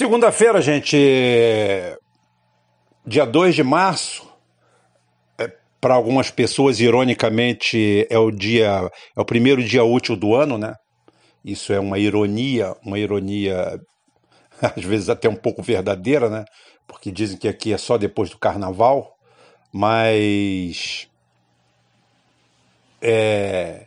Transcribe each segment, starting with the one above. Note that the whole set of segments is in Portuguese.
Segunda-feira, gente, dia 2 de março, é, para algumas pessoas, ironicamente, é o dia, é o primeiro dia útil do ano, né? Isso é uma ironia, uma ironia às vezes até um pouco verdadeira, né? Porque dizem que aqui é só depois do carnaval, mas é,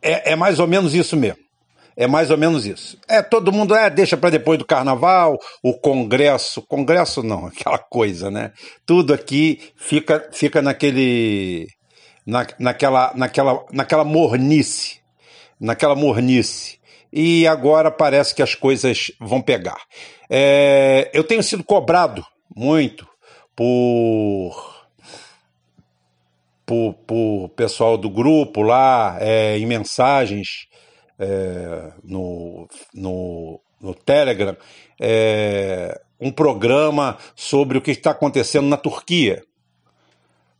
é, é mais ou menos isso mesmo. É mais ou menos isso. É, todo mundo é, deixa para depois do carnaval, o congresso, congresso não, aquela coisa, né? Tudo aqui fica fica naquele na, naquela naquela naquela mornice, naquela mornice. E agora parece que as coisas vão pegar. É, eu tenho sido cobrado muito por por, por pessoal do grupo lá, é, em mensagens é, no, no, no Telegram, é, um programa sobre o que está acontecendo na Turquia.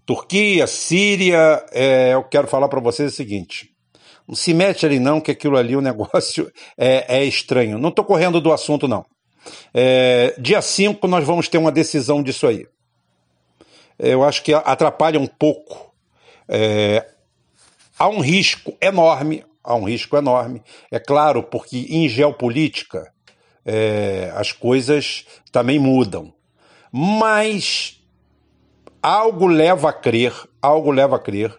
Turquia, Síria, é, eu quero falar para vocês o seguinte. Não se mete ali não, que aquilo ali, o negócio é, é estranho. Não estou correndo do assunto, não. É, dia 5 nós vamos ter uma decisão disso aí. Eu acho que atrapalha um pouco. É, há um risco enorme há um risco enorme. É claro, porque em geopolítica é, as coisas também mudam. Mas algo leva a crer, algo leva a crer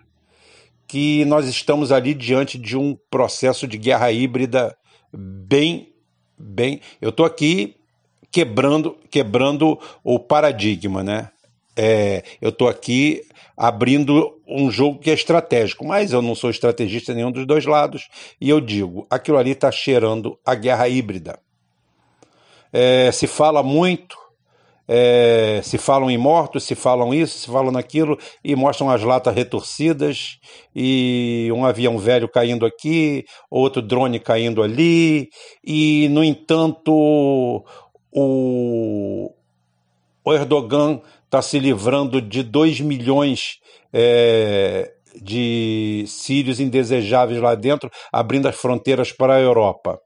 que nós estamos ali diante de um processo de guerra híbrida bem, bem. Eu estou aqui quebrando, quebrando o paradigma, né? É, eu estou aqui abrindo um jogo que é estratégico, mas eu não sou estrategista nenhum dos dois lados, e eu digo, aquilo ali está cheirando a guerra híbrida. É, se fala muito, é, se falam em mortos, se falam isso, se falam naquilo, e mostram as latas retorcidas, e um avião velho caindo aqui, outro drone caindo ali, e, no entanto, o, o Erdogan está se livrando de 2 milhões é, de sírios indesejáveis lá dentro, abrindo as fronteiras para a Europa.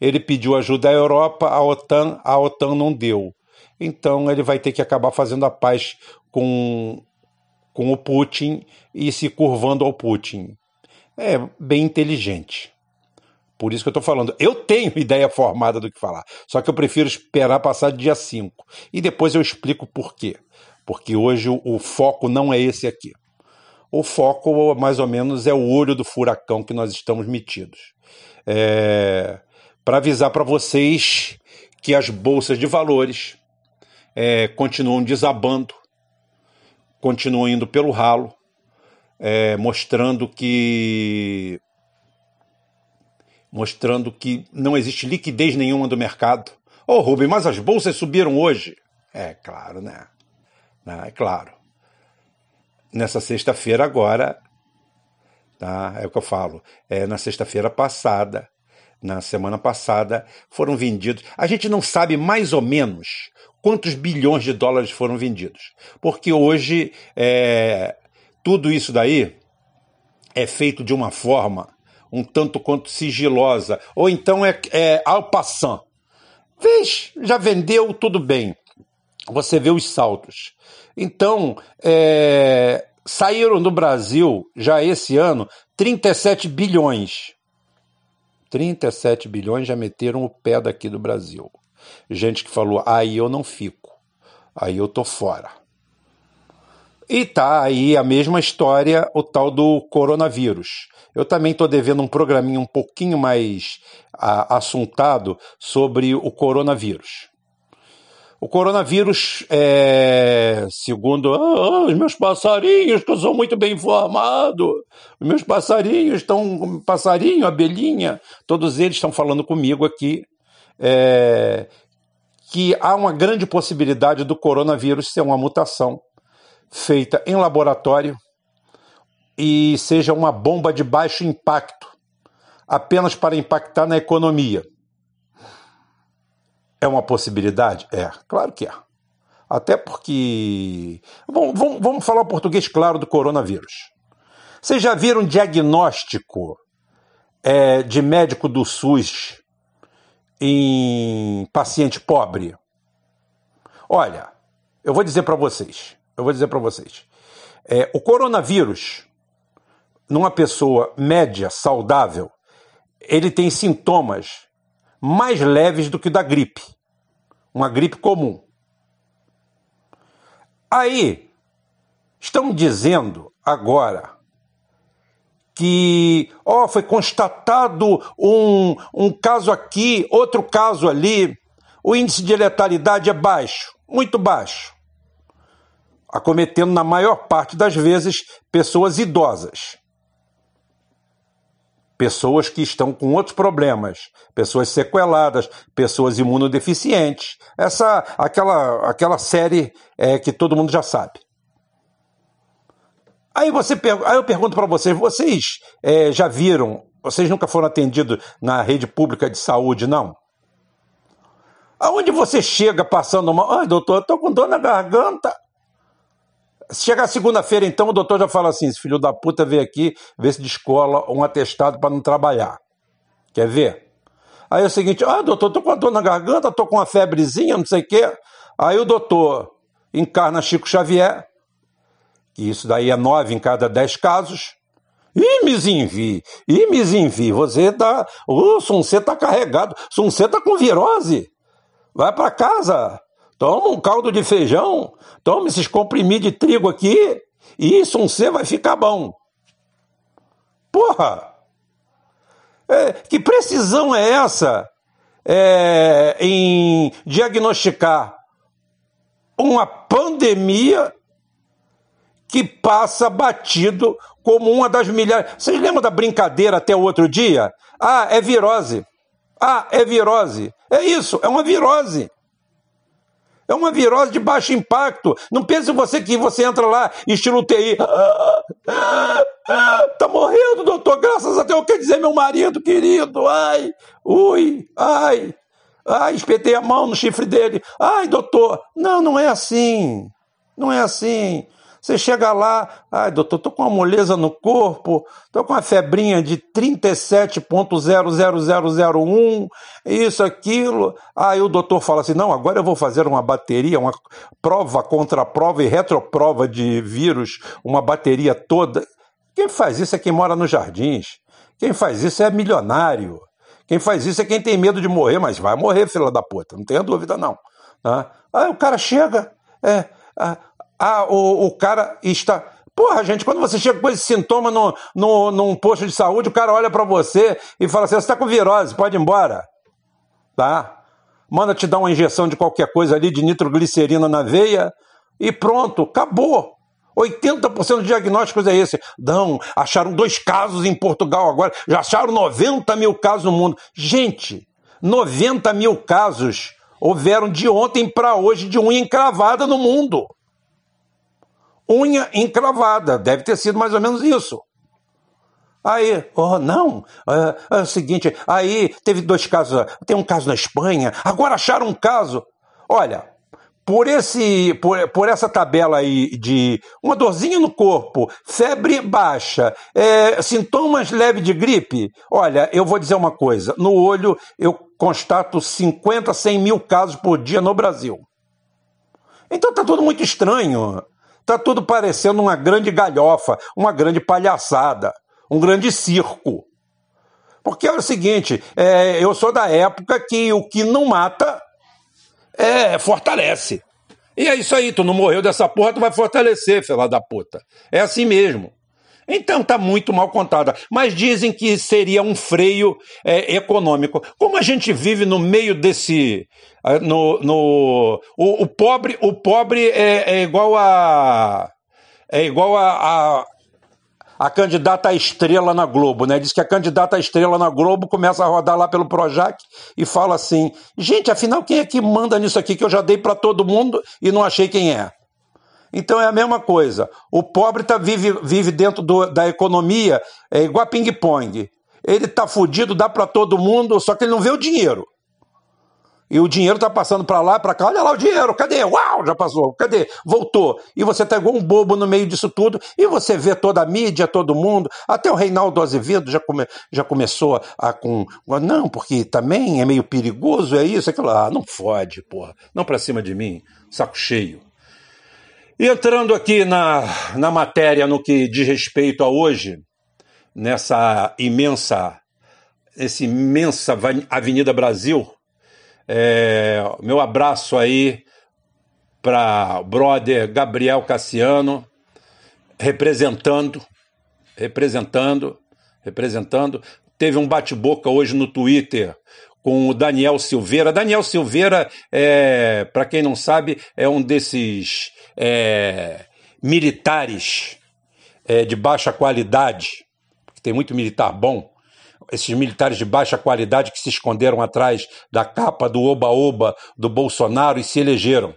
Ele pediu ajuda à Europa, a OTAN, a OTAN não deu. Então ele vai ter que acabar fazendo a paz com, com o Putin e se curvando ao Putin. É bem inteligente. Por isso que eu estou falando. Eu tenho ideia formada do que falar, só que eu prefiro esperar passar dia 5. E depois eu explico por quê. Porque hoje o, o foco não é esse aqui. O foco, mais ou menos, é o olho do furacão que nós estamos metidos. É, para avisar para vocês que as bolsas de valores é, continuam desabando, continuam indo pelo ralo, é, mostrando que mostrando que não existe liquidez nenhuma do mercado. Ô, oh, Rubem, mas as bolsas subiram hoje. É claro, né? É claro. Nessa sexta-feira agora, tá? É o que eu falo. É na sexta-feira passada, na semana passada, foram vendidos. A gente não sabe mais ou menos quantos bilhões de dólares foram vendidos, porque hoje é, tudo isso daí é feito de uma forma um tanto quanto sigilosa, ou então é, é al passant. Já vendeu, tudo bem. Você vê os saltos. Então, é, saíram do Brasil, já esse ano, 37 bilhões. 37 bilhões já meteram o pé daqui do Brasil. Gente que falou, aí eu não fico, aí eu tô fora. E tá aí a mesma história, o tal do coronavírus. Eu também estou devendo um programinho um pouquinho mais a, assuntado sobre o coronavírus. O coronavírus, é, segundo ah, os meus passarinhos, que eu sou muito bem informado, os meus passarinhos estão, passarinho, abelhinha, todos eles estão falando comigo aqui, é, que há uma grande possibilidade do coronavírus ser uma mutação feita em laboratório e seja uma bomba de baixo impacto, apenas para impactar na economia. É uma possibilidade? É, claro que é. Até porque. Vamos, vamos, falar o português claro do coronavírus. Vocês já viram um diagnóstico é, de médico do SUS em paciente pobre? Olha, eu vou dizer para vocês, eu vou dizer para vocês, é, o coronavírus, numa pessoa média, saudável, ele tem sintomas mais leves do que da gripe, uma gripe comum. Aí, estão dizendo agora que oh, foi constatado um, um caso aqui, outro caso ali, o índice de letalidade é baixo, muito baixo, acometendo na maior parte das vezes pessoas idosas. Pessoas que estão com outros problemas, pessoas sequeladas, pessoas imunodeficientes. Essa, aquela, aquela série é, que todo mundo já sabe. Aí, você, aí eu pergunto para vocês: vocês é, já viram, vocês nunca foram atendidos na rede pública de saúde, não? Aonde você chega passando uma. Ai, doutor, eu tô com dor na garganta. Chega segunda-feira, então, o doutor já fala assim: esse filho da puta veio aqui ver se descola um atestado para não trabalhar. Quer ver? Aí é o seguinte: ah, doutor, tô com dor na garganta, tô com uma febrezinha, não sei o quê. Aí o doutor encarna Chico Xavier, que isso daí é nove em cada dez casos. Ih, Mizinvi, ih, Mizinvi, você tá. O Suncê tá carregado, Suncê tá com virose. Vai para casa, toma um caldo de feijão, toma esses comprimidos de trigo aqui, e Suncê vai ficar bom. Porra! É, que precisão é essa é, em diagnosticar uma pandemia que passa batido como uma das milhares. Vocês lembram da brincadeira até o outro dia? Ah, é virose. Ah, é virose. É isso, é uma virose. É uma virose de baixo impacto. Não pense você que você entra lá, estilo TI. Ah, ah, ah, tá morrendo, doutor. Graças a Deus. Quer dizer, meu marido querido. Ai, ui, ai. Ai, espetei a mão no chifre dele. Ai, doutor. Não, não é assim. Não é assim. Você chega lá, ai doutor, tô com uma moleza no corpo, tô com uma febrinha de 37.00001, isso, aquilo. Aí o doutor fala assim: não, agora eu vou fazer uma bateria, uma prova contra prova e retroprova de vírus, uma bateria toda. Quem faz isso é quem mora nos jardins. Quem faz isso é milionário. Quem faz isso é quem tem medo de morrer, mas vai morrer, filha da puta, não tenha dúvida não. Tá? Aí o cara chega, é, ah, o, o cara está. Porra, gente, quando você chega com esse sintoma no, no, num posto de saúde, o cara olha para você e fala assim: você está com virose, pode ir embora. Tá? Manda te dar uma injeção de qualquer coisa ali, de nitroglicerina na veia, e pronto, acabou. 80% dos diagnósticos é esse. Não, acharam dois casos em Portugal agora, já acharam 90 mil casos no mundo. Gente, 90 mil casos houveram de ontem para hoje de unha encravada no mundo unha encravada. Deve ter sido mais ou menos isso. Aí, oh, não, é, é, o seguinte, aí teve dois casos, tem um caso na Espanha, agora acharam um caso. Olha, por, esse, por, por essa tabela aí de uma dorzinha no corpo, febre baixa, é, sintomas leves de gripe, olha, eu vou dizer uma coisa, no olho eu constato 50, 100 mil casos por dia no Brasil. Então tá tudo muito estranho. Está tudo parecendo uma grande galhofa, uma grande palhaçada, um grande circo. Porque é o seguinte, é, eu sou da época que o que não mata é, fortalece. E é isso aí, tu não morreu dessa porra, tu vai fortalecer, filha da puta. É assim mesmo. Então está muito mal contada. Mas dizem que seria um freio é, econômico. Como a gente vive no meio desse. No, no, o, o pobre, o pobre é, é igual a. É igual a, a, a candidata à estrela na Globo, né? Diz que a candidata à estrela na Globo começa a rodar lá pelo Projac e fala assim: gente, afinal, quem é que manda nisso aqui que eu já dei para todo mundo e não achei quem é? Então é a mesma coisa. O pobre tá, vive, vive dentro do, da economia, é igual ping-pong. Ele tá fudido, dá para todo mundo, só que ele não vê o dinheiro. E o dinheiro tá passando para lá, para cá. Olha lá o dinheiro, cadê? Uau, já passou. Cadê? Voltou. E você tá igual um bobo no meio disso tudo. E você vê toda a mídia, todo mundo. Até o Reinaldo Azevedo já, come, já começou a com. Não, porque também é meio perigoso, é isso, aquilo. Ah, não fode, porra. Não para cima de mim. Saco cheio. Entrando aqui na, na matéria no que diz respeito a hoje, nessa imensa, essa imensa Avenida Brasil é, meu abraço aí para o brother Gabriel Cassiano, representando, representando, representando. Teve um bate-boca hoje no Twitter com o Daniel Silveira. Daniel Silveira, é, para quem não sabe, é um desses é, militares é, de baixa qualidade, tem muito militar bom, esses militares de baixa qualidade que se esconderam atrás da capa do oba-oba do Bolsonaro e se elegeram.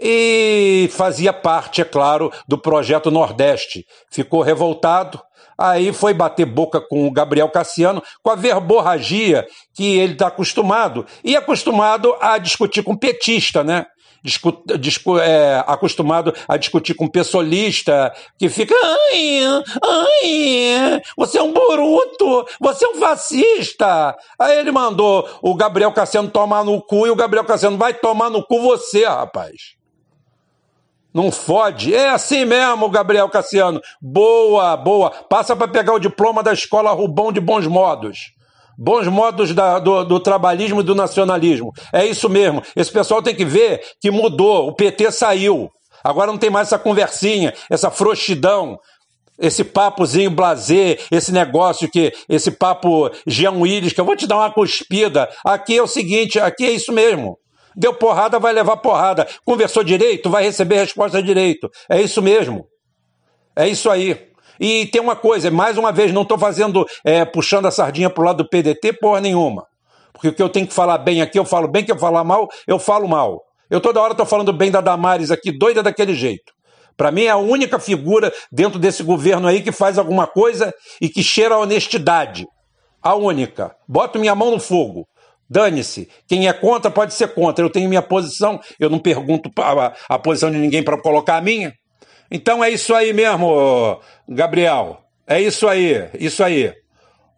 E fazia parte, é claro, do projeto Nordeste. Ficou revoltado, aí foi bater boca com o Gabriel Cassiano, com a verborragia que ele está acostumado, e acostumado a discutir com petista, né? discu, discu, é, acostumado a discutir com pessoalista que fica, ai, ai, você é um bruto, você é um fascista. Aí ele mandou o Gabriel Cassiano tomar no cu e o Gabriel Cassiano vai tomar no cu você, rapaz. Não fode. É assim mesmo, Gabriel Cassiano. Boa, boa. Passa para pegar o diploma da escola Rubão de Bons Modos bons modos da, do, do, trabalhismo e do nacionalismo. É isso mesmo. Esse pessoal tem que ver que mudou. O PT saiu. Agora não tem mais essa conversinha, essa frouxidão, esse papozinho blazer, esse negócio que, esse papo Jean Willis, que eu vou te dar uma cuspida. Aqui é o seguinte, aqui é isso mesmo. Deu porrada, vai levar porrada. Conversou direito, vai receber resposta direito. É isso mesmo. É isso aí. E tem uma coisa, mais uma vez, não estou fazendo, é, puxando a sardinha para o lado do PDT, porra nenhuma. Porque o que eu tenho que falar bem aqui, eu falo bem, que eu falar mal, eu falo mal. Eu toda hora estou falando bem da Damares aqui, doida daquele jeito. Para mim é a única figura dentro desse governo aí que faz alguma coisa e que cheira a honestidade. A única. Boto minha mão no fogo. Dane-se. Quem é contra pode ser contra. Eu tenho minha posição, eu não pergunto a, a posição de ninguém para colocar a minha. Então é isso aí mesmo, Gabriel. É isso aí, isso aí.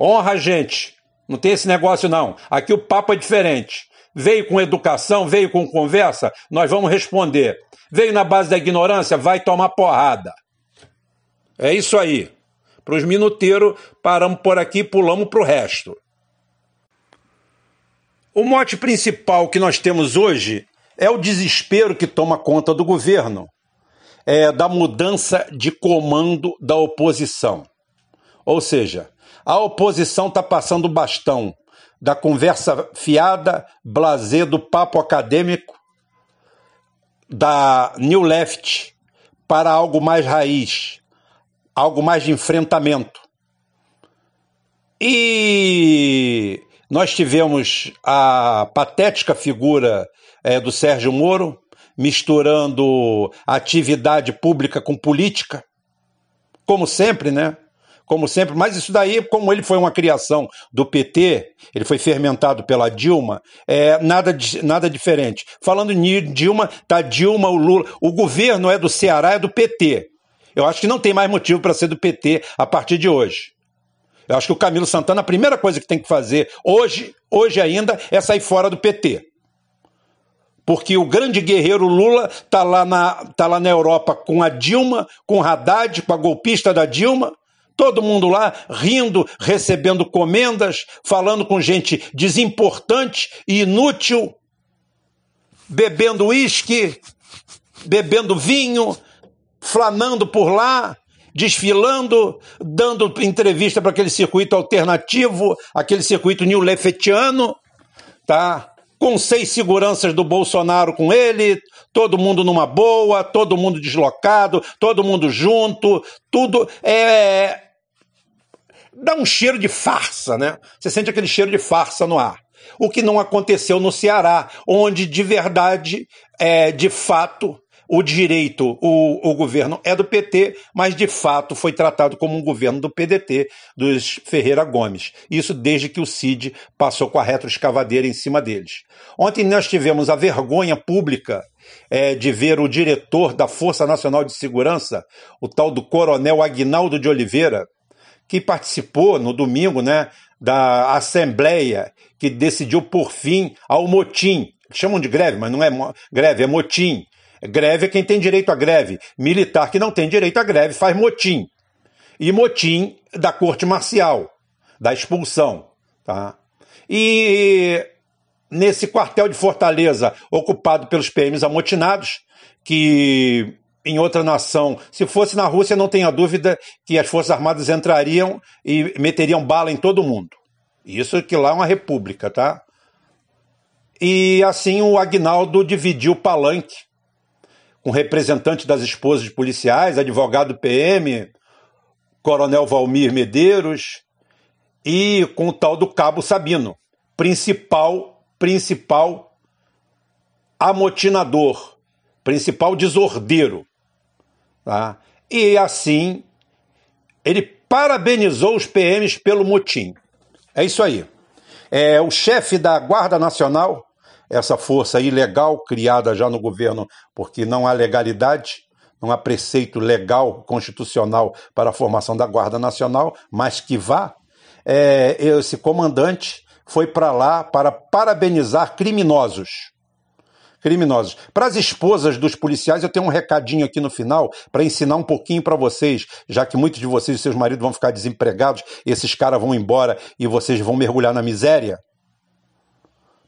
Honra a gente. Não tem esse negócio, não. Aqui o papo é diferente. Veio com educação, veio com conversa, nós vamos responder. Veio na base da ignorância, vai tomar porrada. É isso aí. Para os minuteiros, paramos por aqui e pulamos para o resto. O mote principal que nós temos hoje é o desespero que toma conta do governo é, da mudança de comando da oposição. Ou seja, a oposição está passando o bastão da conversa fiada, blazer do papo acadêmico, da New Left para algo mais raiz, algo mais de enfrentamento. E nós tivemos a patética figura é, do Sérgio Moro, misturando atividade pública com política, como sempre, né? Como sempre, mas isso daí, como ele foi uma criação do PT, ele foi fermentado pela Dilma, é nada, nada diferente. Falando em Dilma, tá Dilma, o Lula, o governo é do Ceará, é do PT. Eu acho que não tem mais motivo para ser do PT a partir de hoje. Eu acho que o Camilo Santana, a primeira coisa que tem que fazer hoje, hoje ainda, é sair fora do PT porque o grande guerreiro Lula está lá, na, tá lá na Europa com a Dilma, com Haddad, com a golpista da Dilma, todo mundo lá rindo, recebendo comendas, falando com gente desimportante e inútil, bebendo uísque, bebendo vinho, flanando por lá, desfilando, dando entrevista para aquele circuito alternativo, aquele circuito new lefetiano, tá? com seis seguranças do Bolsonaro com ele, todo mundo numa boa, todo mundo deslocado, todo mundo junto, tudo é. dá um cheiro de farsa, né? Você sente aquele cheiro de farsa no ar. O que não aconteceu no Ceará, onde de verdade, é, de fato, o direito, o, o governo é do PT, mas de fato foi tratado como um governo do PDT, dos Ferreira Gomes. Isso desde que o CID passou com a retroescavadeira em cima deles. Ontem nós tivemos a vergonha pública é, de ver o diretor da Força Nacional de Segurança, o tal do Coronel Aguinaldo de Oliveira, que participou no domingo né, da Assembleia que decidiu por fim ao motim. Chamam de greve, mas não é greve, é motim Greve é quem tem direito à greve. Militar que não tem direito à greve faz motim. E motim da corte marcial, da expulsão. Tá? E nesse quartel de Fortaleza, ocupado pelos PMs amotinados, que em outra nação, se fosse na Rússia, não tenha dúvida que as Forças Armadas entrariam e meteriam bala em todo mundo. Isso que lá é uma república, tá? E assim o Agnaldo dividiu o palanque com representante das esposas de policiais, advogado PM, coronel Valmir Medeiros e com o tal do Cabo Sabino, principal, principal amotinador, principal desordeiro. Tá? E assim, ele parabenizou os PMs pelo motim. É isso aí. É, o chefe da Guarda Nacional, essa força ilegal criada já no governo, porque não há legalidade, não há preceito legal, constitucional para a formação da Guarda Nacional, mas que vá, é, esse comandante foi para lá para parabenizar criminosos. Criminosos. Para as esposas dos policiais, eu tenho um recadinho aqui no final para ensinar um pouquinho para vocês, já que muitos de vocês e seus maridos vão ficar desempregados, esses caras vão embora e vocês vão mergulhar na miséria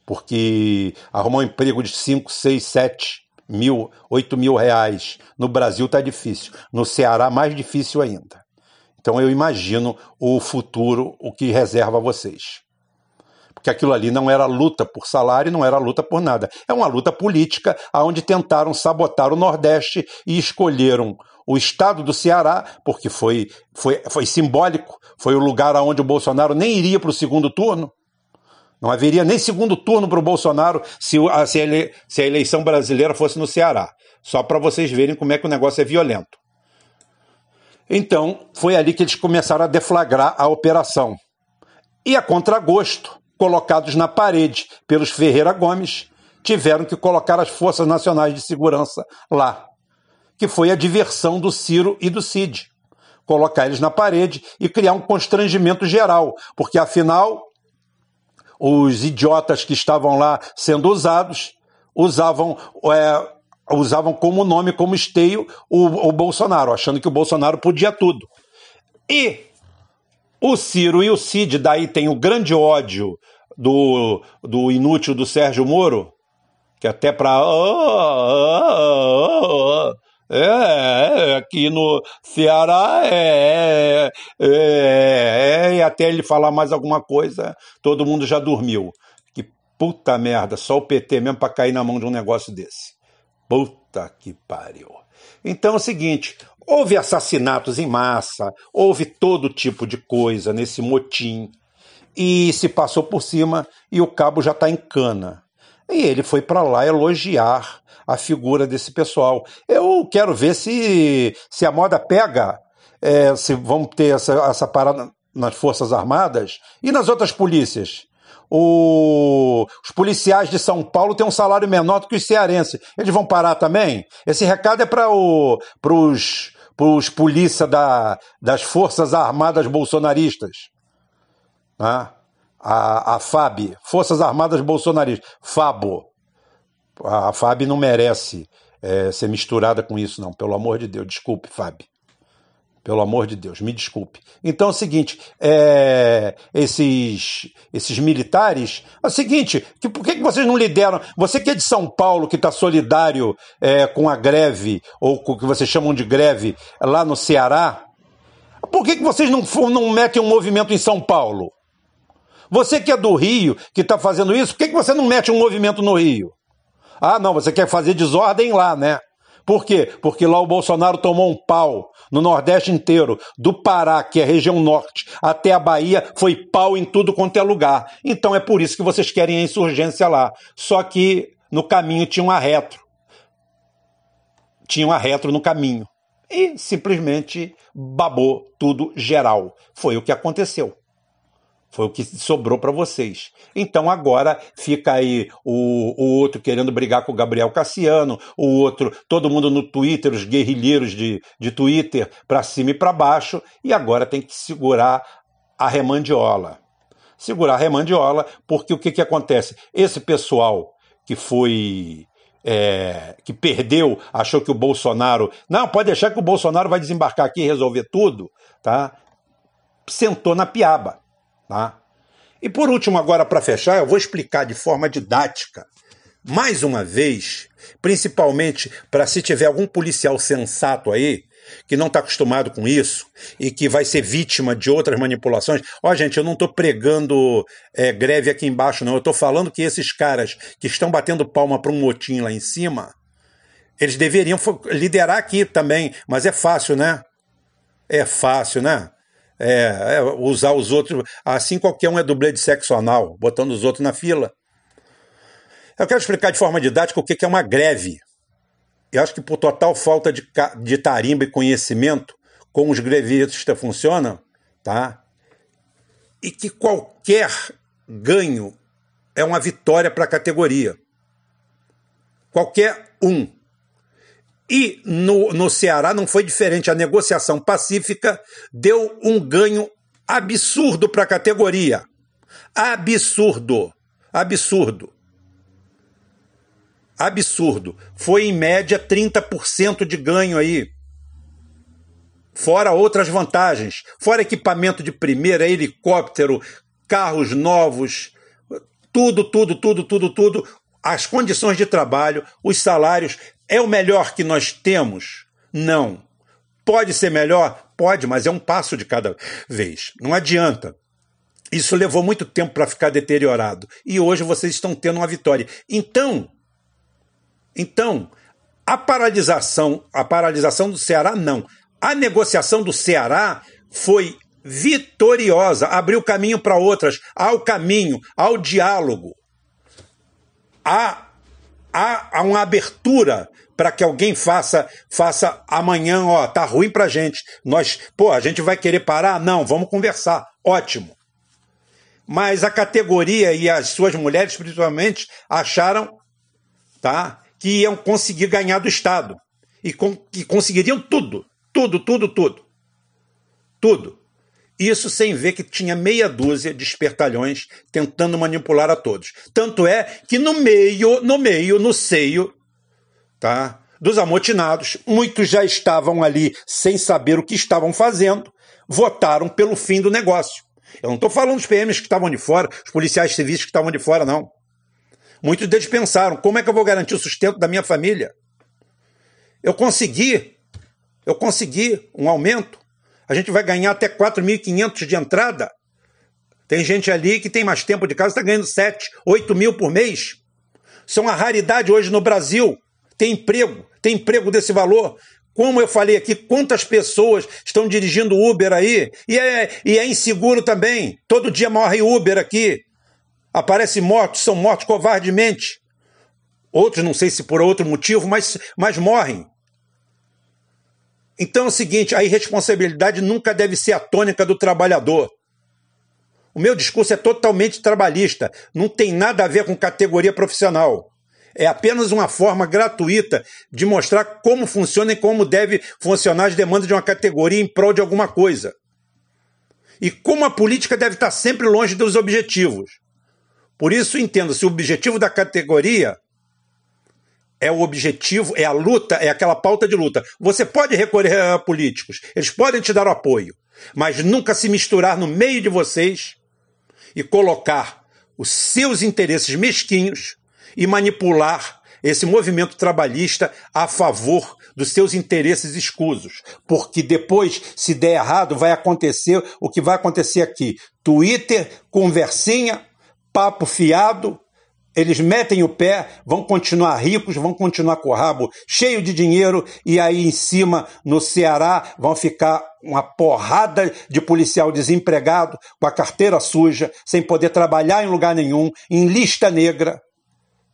porque arrumar um emprego de 5, 6, 7 mil, 8 mil reais no Brasil está difícil. No Ceará, mais difícil ainda. Então eu imagino o futuro, o que reserva a vocês. Porque aquilo ali não era luta por salário, não era luta por nada. É uma luta política onde tentaram sabotar o Nordeste e escolheram o estado do Ceará, porque foi, foi, foi simbólico, foi o lugar onde o Bolsonaro nem iria para o segundo turno não haveria nem segundo turno para o Bolsonaro se, a, se, a ele, se a eleição brasileira fosse no Ceará. Só para vocês verem como é que o negócio é violento. Então, foi ali que eles começaram a deflagrar a operação. E a contragosto, colocados na parede pelos Ferreira Gomes, tiveram que colocar as Forças Nacionais de Segurança lá, que foi a diversão do Ciro e do Cid. Colocar eles na parede e criar um constrangimento geral, porque afinal os idiotas que estavam lá sendo usados usavam, é, usavam como nome, como esteio, o, o Bolsonaro, achando que o Bolsonaro podia tudo. E o Ciro e o Cid, daí tem o grande ódio do, do inútil do Sérgio Moro, que até para. É, aqui no Ceará é, é, é, e até ele falar mais alguma coisa, todo mundo já dormiu. Que puta merda, só o PT mesmo para cair na mão de um negócio desse. Puta que pariu. Então é o seguinte, houve assassinatos em massa, houve todo tipo de coisa nesse motim, e se passou por cima e o cabo já está em cana. E ele foi para lá elogiar a figura desse pessoal. Eu quero ver se, se a moda pega, é, se vamos ter essa, essa parada nas Forças Armadas e nas outras polícias. O, os policiais de São Paulo têm um salário menor do que os cearenses. Eles vão parar também? Esse recado é para os os polícia da, das Forças Armadas bolsonaristas. Né? A, a FAB, Forças Armadas Bolsonaristas, FABO. A Fábio não merece é, ser misturada com isso, não. Pelo amor de Deus, desculpe, Fábio. Pelo amor de Deus, me desculpe. Então é o seguinte: é, esses, esses militares. É o seguinte: que, por que, que vocês não lideram? Você que é de São Paulo, que está solidário é, com a greve, ou com o que vocês chamam de greve, lá no Ceará, por que, que vocês não, não metem um movimento em São Paulo? Você que é do Rio, que está fazendo isso, por que, que você não mete um movimento no Rio? Ah, não, você quer fazer desordem lá, né? Por quê? Porque lá o Bolsonaro tomou um pau no Nordeste inteiro, do Pará, que é região norte, até a Bahia, foi pau em tudo quanto é lugar. Então é por isso que vocês querem a insurgência lá. Só que no caminho tinha uma retro. tinha uma retro no caminho. E simplesmente babou tudo geral. Foi o que aconteceu. Foi o que sobrou para vocês. Então agora fica aí o, o outro querendo brigar com o Gabriel Cassiano, o outro, todo mundo no Twitter, os guerrilheiros de, de Twitter, para cima e para baixo, e agora tem que segurar a remandiola. Segurar a remandiola, porque o que, que acontece? Esse pessoal que foi é, que perdeu, achou que o Bolsonaro. Não, pode deixar que o Bolsonaro vai desembarcar aqui e resolver tudo, tá? Sentou na piaba. Tá? E por último, agora para fechar, eu vou explicar de forma didática, mais uma vez, principalmente para se tiver algum policial sensato aí, que não está acostumado com isso e que vai ser vítima de outras manipulações. Ó, gente, eu não estou pregando é, greve aqui embaixo, não. Eu estou falando que esses caras que estão batendo palma para um motim lá em cima, eles deveriam liderar aqui também, mas é fácil, né? É fácil, né? É, é, usar os outros. Assim qualquer um é dublê de sexo anal, botando os outros na fila. Eu quero explicar de forma didática o que é uma greve. Eu acho que por total falta de, de tarimba e conhecimento, como os grevistas funcionam, tá? E que qualquer ganho é uma vitória para a categoria. Qualquer um. E no, no Ceará não foi diferente. A negociação pacífica deu um ganho absurdo para a categoria. Absurdo. Absurdo. Absurdo. Foi em média 30% de ganho aí. Fora outras vantagens. Fora equipamento de primeira, helicóptero, carros novos, tudo, tudo, tudo, tudo, tudo. As condições de trabalho, os salários. É o melhor que nós temos? Não. Pode ser melhor? Pode, mas é um passo de cada vez. Não adianta. Isso levou muito tempo para ficar deteriorado. E hoje vocês estão tendo uma vitória. Então, então, a paralisação, a paralisação do Ceará não. A negociação do Ceará foi vitoriosa, abriu caminho para outras, ao caminho, ao diálogo. Há, há, há uma abertura para que alguém faça faça amanhã, ó, tá ruim pra gente. Nós, pô, a gente vai querer parar? Não, vamos conversar. Ótimo. Mas a categoria e as suas mulheres, principalmente, acharam, tá, que iam conseguir ganhar do Estado e com, que conseguiriam tudo, tudo, tudo, tudo. Tudo. Isso sem ver que tinha meia dúzia de espertalhões tentando manipular a todos. Tanto é que no meio, no meio, no seio tá? dos amotinados, muitos já estavam ali sem saber o que estavam fazendo, votaram pelo fim do negócio. Eu não estou falando dos PMs que estavam de fora, os policiais civis que estavam de fora, não. Muitos deles pensaram: como é que eu vou garantir o sustento da minha família? Eu consegui, eu consegui um aumento. A gente vai ganhar até 4.500 de entrada. Tem gente ali que tem mais tempo de casa, está ganhando 7, 8 mil por mês. Isso é uma raridade hoje no Brasil tem emprego, tem emprego desse valor. Como eu falei aqui, quantas pessoas estão dirigindo Uber aí? E é, e é inseguro também. Todo dia morre Uber aqui. Aparece mortos, são mortos covardemente. Outros, não sei se por outro motivo, mas, mas morrem. Então é o seguinte: a irresponsabilidade nunca deve ser a tônica do trabalhador. O meu discurso é totalmente trabalhista, não tem nada a ver com categoria profissional. É apenas uma forma gratuita de mostrar como funciona e como deve funcionar as demandas de uma categoria em prol de alguma coisa. E como a política deve estar sempre longe dos objetivos. Por isso, entenda: se o objetivo da categoria é o objetivo, é a luta, é aquela pauta de luta. Você pode recorrer a políticos, eles podem te dar o apoio, mas nunca se misturar no meio de vocês e colocar os seus interesses mesquinhos e manipular esse movimento trabalhista a favor dos seus interesses escusos. Porque depois, se der errado, vai acontecer o que vai acontecer aqui. Twitter, conversinha, papo fiado, eles metem o pé, vão continuar ricos, vão continuar com o rabo cheio de dinheiro e aí em cima, no Ceará, vão ficar uma porrada de policial desempregado, com a carteira suja, sem poder trabalhar em lugar nenhum, em lista negra.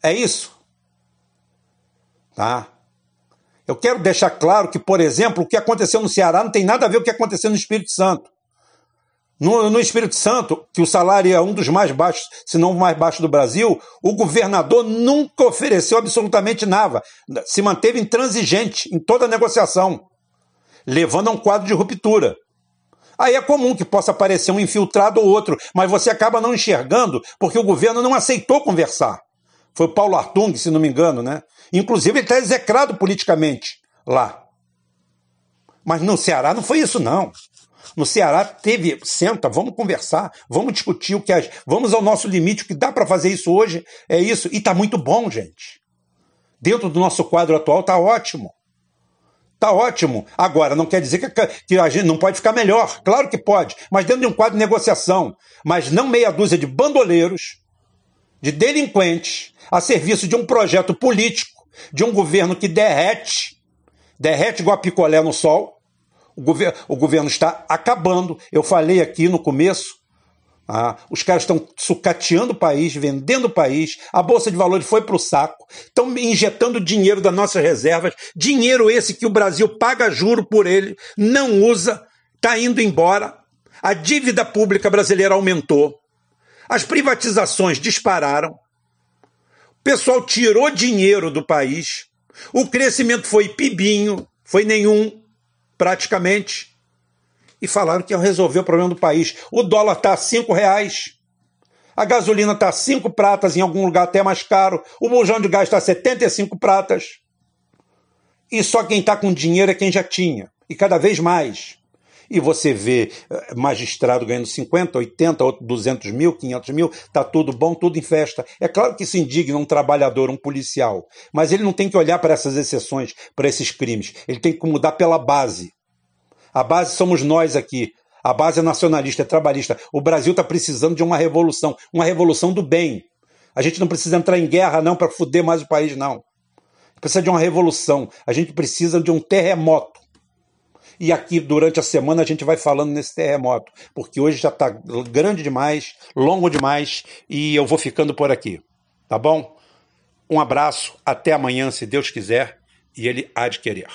É isso. Tá? Eu quero deixar claro que, por exemplo, o que aconteceu no Ceará não tem nada a ver com o que aconteceu no Espírito Santo. No, no, Espírito Santo, que o salário é um dos mais baixos, se não o mais baixo do Brasil, o governador nunca ofereceu absolutamente nada. Se manteve intransigente em toda a negociação, levando a um quadro de ruptura. Aí é comum que possa aparecer um infiltrado ou outro, mas você acaba não enxergando porque o governo não aceitou conversar. Foi o Paulo Artung, se não me engano, né? Inclusive ele está execrado politicamente lá. Mas no Ceará não foi isso, não. No Ceará teve, senta, vamos conversar, vamos discutir o que é, vamos ao nosso limite, o que dá para fazer isso hoje é isso. E está muito bom, gente. Dentro do nosso quadro atual está ótimo. Tá ótimo. Agora, não quer dizer que, que, a gente não pode ficar melhor. Claro que pode. Mas dentro de um quadro de negociação. Mas não meia dúzia de bandoleiros, de delinquentes, a serviço de um projeto político, de um governo que derrete, derrete igual a picolé no sol. O, gover o governo está acabando. Eu falei aqui no começo ah, os caras estão sucateando o país, vendendo o país, a Bolsa de Valores foi para o saco, estão injetando dinheiro das nossas reservas, dinheiro esse que o Brasil paga juro por ele, não usa, está indo embora. A dívida pública brasileira aumentou, as privatizações dispararam, o pessoal tirou dinheiro do país, o crescimento foi pibinho, foi nenhum, praticamente e falaram que iam resolver o problema do país. O dólar está a cinco reais. A gasolina está a cinco pratas, em algum lugar até mais caro. O bujão de gás está a 75 pratas. E só quem está com dinheiro é quem já tinha. E cada vez mais. E você vê eh, magistrado ganhando 50, 80, outro 200 mil, 500 mil, tá tudo bom, tudo em festa. É claro que se indigna um trabalhador, um policial, mas ele não tem que olhar para essas exceções, para esses crimes. Ele tem que mudar pela base. A base somos nós aqui. A base é nacionalista, é trabalhista. O Brasil está precisando de uma revolução, uma revolução do bem. A gente não precisa entrar em guerra, não, para foder mais o país, não. Precisa de uma revolução. A gente precisa de um terremoto. E aqui, durante a semana, a gente vai falando nesse terremoto, porque hoje já está grande demais, longo demais, e eu vou ficando por aqui. Tá bom? Um abraço, até amanhã, se Deus quiser, e Ele há de querer.